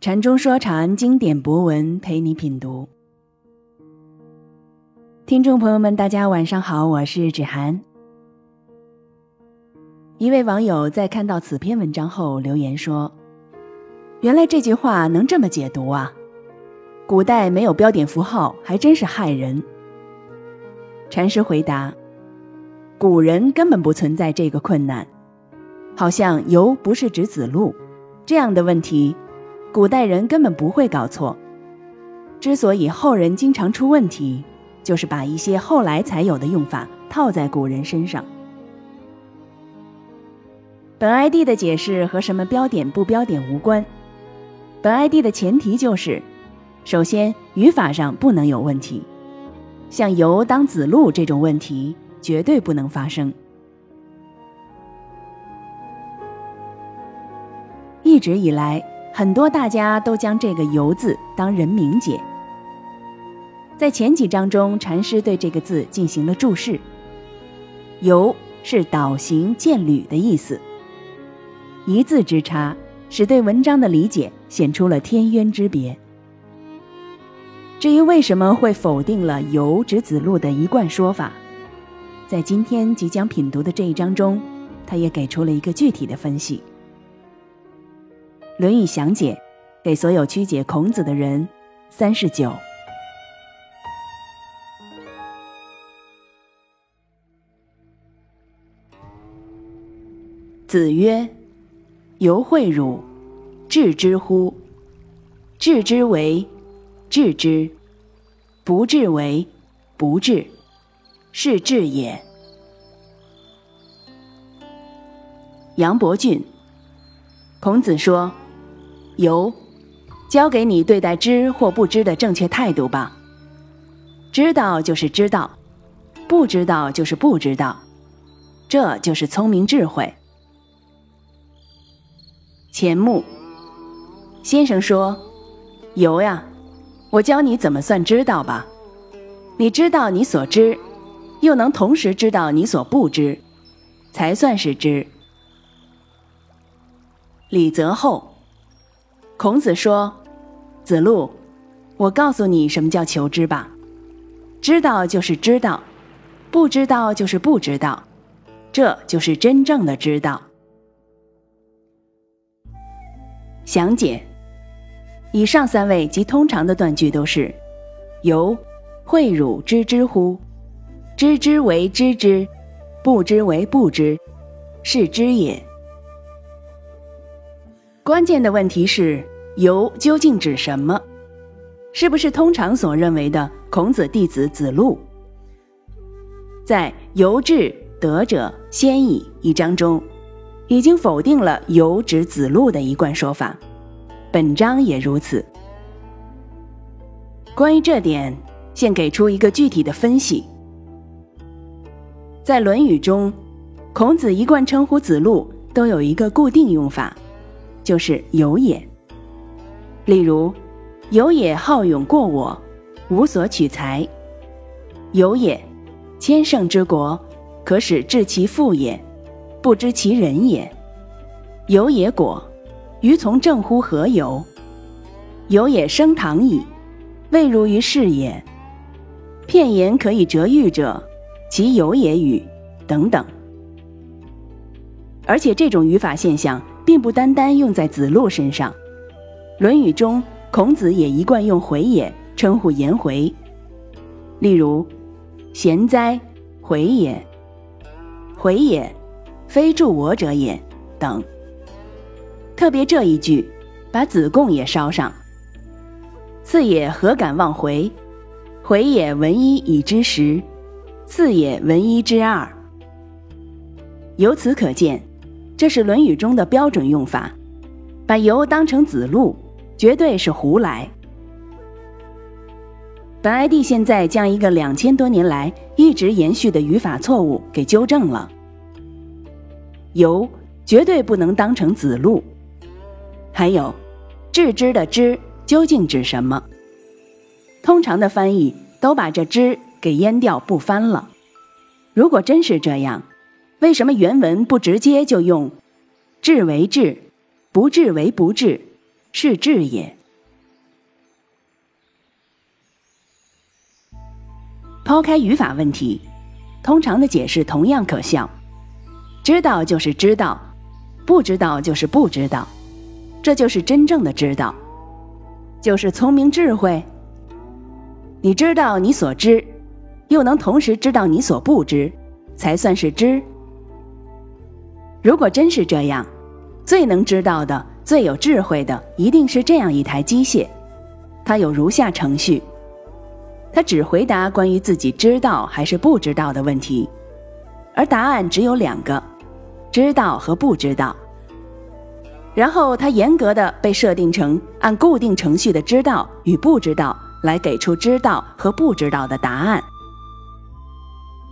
禅中说禅，经典博文陪你品读。听众朋友们，大家晚上好，我是芷涵。一位网友在看到此篇文章后留言说：“原来这句话能这么解读啊！古代没有标点符号，还真是害人。”禅师回答：“古人根本不存在这个困难，好像游不是指子路这样的问题。”古代人根本不会搞错，之所以后人经常出问题，就是把一些后来才有的用法套在古人身上。本 ID 的解释和什么标点不标点无关，本 ID 的前提就是，首先语法上不能有问题，像由当子路这种问题绝对不能发生。一直以来。很多大家都将这个“游”字当人名解，在前几章中，禅师对这个字进行了注释。“游”是导行渐履的意思，一字之差，使对文章的理解显出了天渊之别。至于为什么会否定了“游”指子路的一贯说法，在今天即将品读的这一章中，他也给出了一个具体的分析。《论语详解》给所有曲解孔子的人，三十九。子曰：“犹诲汝，治之乎？治之为治之，不至为不至，是治也。”杨伯峻，孔子说。由，教给你对待知或不知的正确态度吧。知道就是知道，不知道就是不知道，这就是聪明智慧。钱穆先生说：“由呀，我教你怎么算知道吧。你知道你所知，又能同时知道你所不知，才算是知。”李泽厚。孔子说：“子路，我告诉你什么叫求知吧。知道就是知道，不知道就是不知道，这就是真正的知道。”详解：以上三位及通常的断句都是：“由诲汝知之乎？知之为知之，不知为不知，是知也。”关键的问题是“由”究竟指什么？是不是通常所认为的孔子弟子子路？在“由至德者先矣”一章中，已经否定了“由”指子路的一贯说法。本章也如此。关于这点，现给出一个具体的分析。在《论语》中，孔子一贯称呼子路都有一个固定用法。就是有也。例如，有也好勇过我，无所取材；有也，千乘之国，可使治其父也，不知其人也；有也果，于从政乎何由？有也升堂矣，未如于是也。片言可以折喻者，其有也与？等等。而且这种语法现象。并不单单用在子路身上，《论语》中孔子也一贯用回也称呼颜回，例如“贤哉，回也”，“回也，非助我者也”等。特别这一句，把子贡也捎上，“次也何敢忘回？回也闻一以知十，次也闻一知二。”由此可见。这是《论语》中的标准用法，把由当成子路，绝对是胡来。本 ID 现在将一个两千多年来一直延续的语法错误给纠正了，由绝对不能当成子路。还有，致知的知究竟指什么？通常的翻译都把这知给淹掉不翻了。如果真是这样。为什么原文不直接就用“治为治，不治为不治，是智也。抛开语法问题，通常的解释同样可笑。知道就是知道，不知道就是不知道，这就是真正的知道，就是聪明智慧。你知道你所知，又能同时知道你所不知，才算是知。如果真是这样，最能知道的、最有智慧的，一定是这样一台机械，它有如下程序。它只回答关于自己知道还是不知道的问题，而答案只有两个：知道和不知道。然后他严格的被设定成按固定程序的知道与不知道来给出知道和不知道的答案。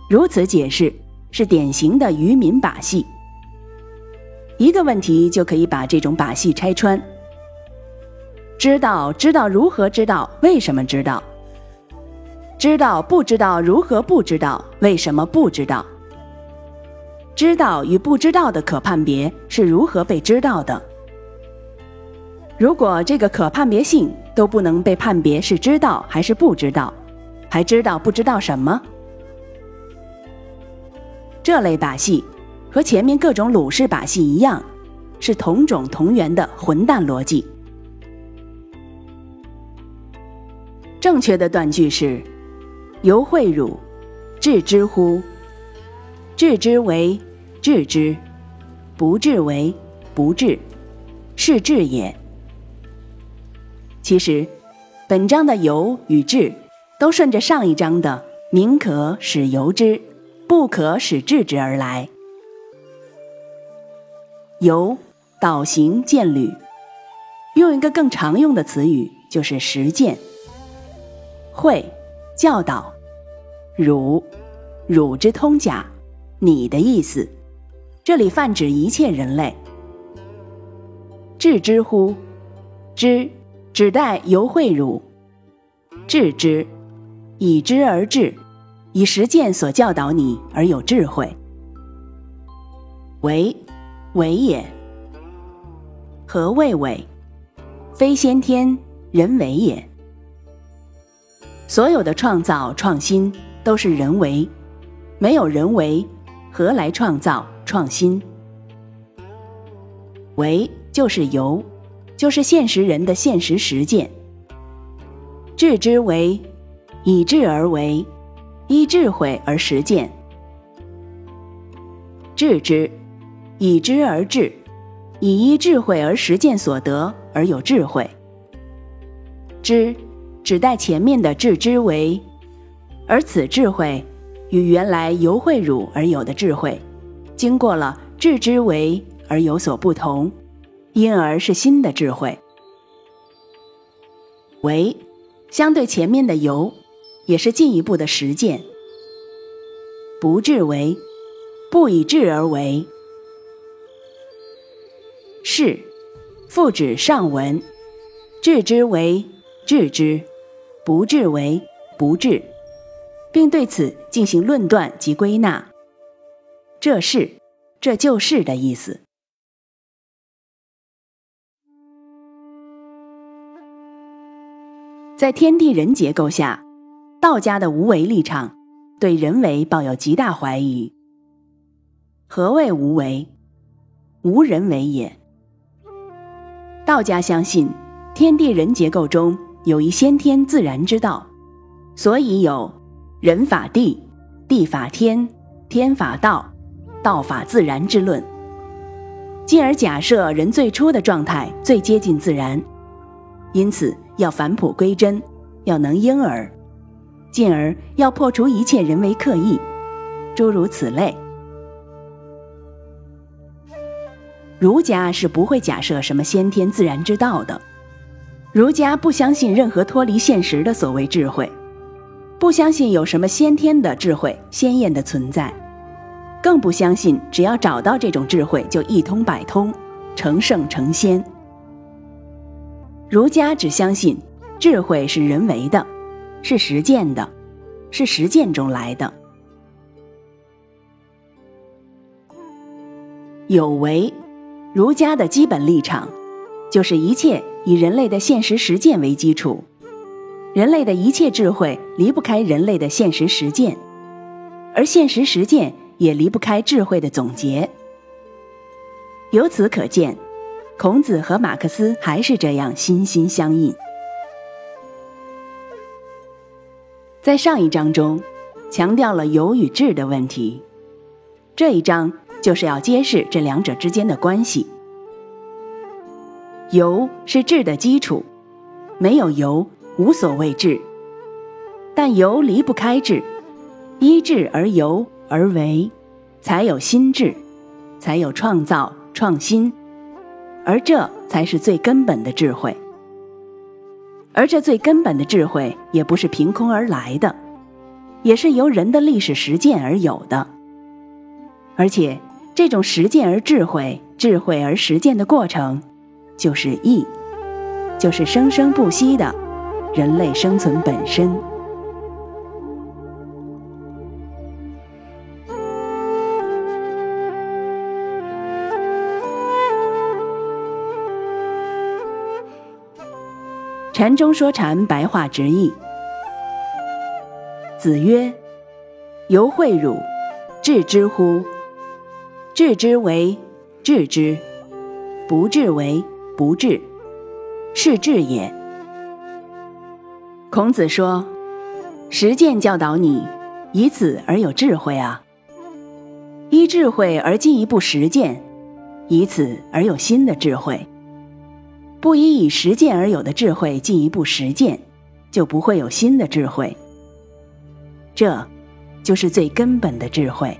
如此解释是典型的愚民把戏。一个问题就可以把这种把戏拆穿：知道，知道如何知道？为什么知道？知道不知道如何不知道？为什么不知道？知道与不知道的可判别是如何被知道的？如果这个可判别性都不能被判别是知道还是不知道，还知道不知道什么？这类把戏和前面各种鲁氏把戏一样，是同种同源的混蛋逻辑。正确的断句是。犹会汝，置之乎？置之为置之，不置为不置，是置也。其实，本章的由与置都顺着上一章的“民可使由之，不可使置之”而来。由导行见履，用一个更常用的词语就是实践。会。教导，汝，汝之通假，你的意思，这里泛指一切人类。智之乎？知，指代犹会汝。智之，以知而智，以实践所教导你而有智慧。为，为也。何谓为？非先天，人为也。所有的创造创新都是人为，没有人为，何来创造创新？为就是由，就是现实人的现实实践。智之为，以智而为，依智慧而实践。智之，以知而智，以依智慧而实践所得而有智慧。知。指代前面的智之为，而此智慧与原来由慧汝而有的智慧，经过了智之为而有所不同，因而是新的智慧。为相对前面的由，也是进一步的实践。不智为，不以智而为。是，复指上文，智之为，智之。不治为不治，并对此进行论断及归纳。这是，这就是的意思。在天地人结构下，道家的无为立场对人为抱有极大怀疑。何谓无为？无人为也。道家相信天地人结构中。有一先天自然之道，所以有人法地、地法天、天法道、道法自然之论。进而假设人最初的状态最接近自然，因此要返璞归真，要能婴儿，进而要破除一切人为刻意，诸如此类。儒家是不会假设什么先天自然之道的。儒家不相信任何脱离现实的所谓智慧，不相信有什么先天的智慧、鲜艳的存在，更不相信只要找到这种智慧就一通百通、成圣成仙。儒家只相信智慧是人为的，是实践的，是实践中来的。有为，儒家的基本立场。就是一切以人类的现实实践为基础，人类的一切智慧离不开人类的现实实践，而现实实践也离不开智慧的总结。由此可见，孔子和马克思还是这样心心相印。在上一章中，强调了有与智的问题，这一章就是要揭示这两者之间的关系。由是智的基础，没有由无所谓智，但由离不开智，依智而由而为，才有心智，才有创造创新，而这才是最根本的智慧。而这最根本的智慧也不是凭空而来的，也是由人的历史实践而有的。而且，这种实践而智慧、智慧而实践的过程，就是义，就是生生不息的人类生存本身。禅中说禅，白话直译。子曰：“犹诲汝，治之乎？治之为治之，不治为不治，是治也。”孔子说：“实践教导你，以此而有智慧啊；依智慧而进一步实践，以此而有新的智慧。”不依以实践而有的智慧进一步实践，就不会有新的智慧。这，就是最根本的智慧。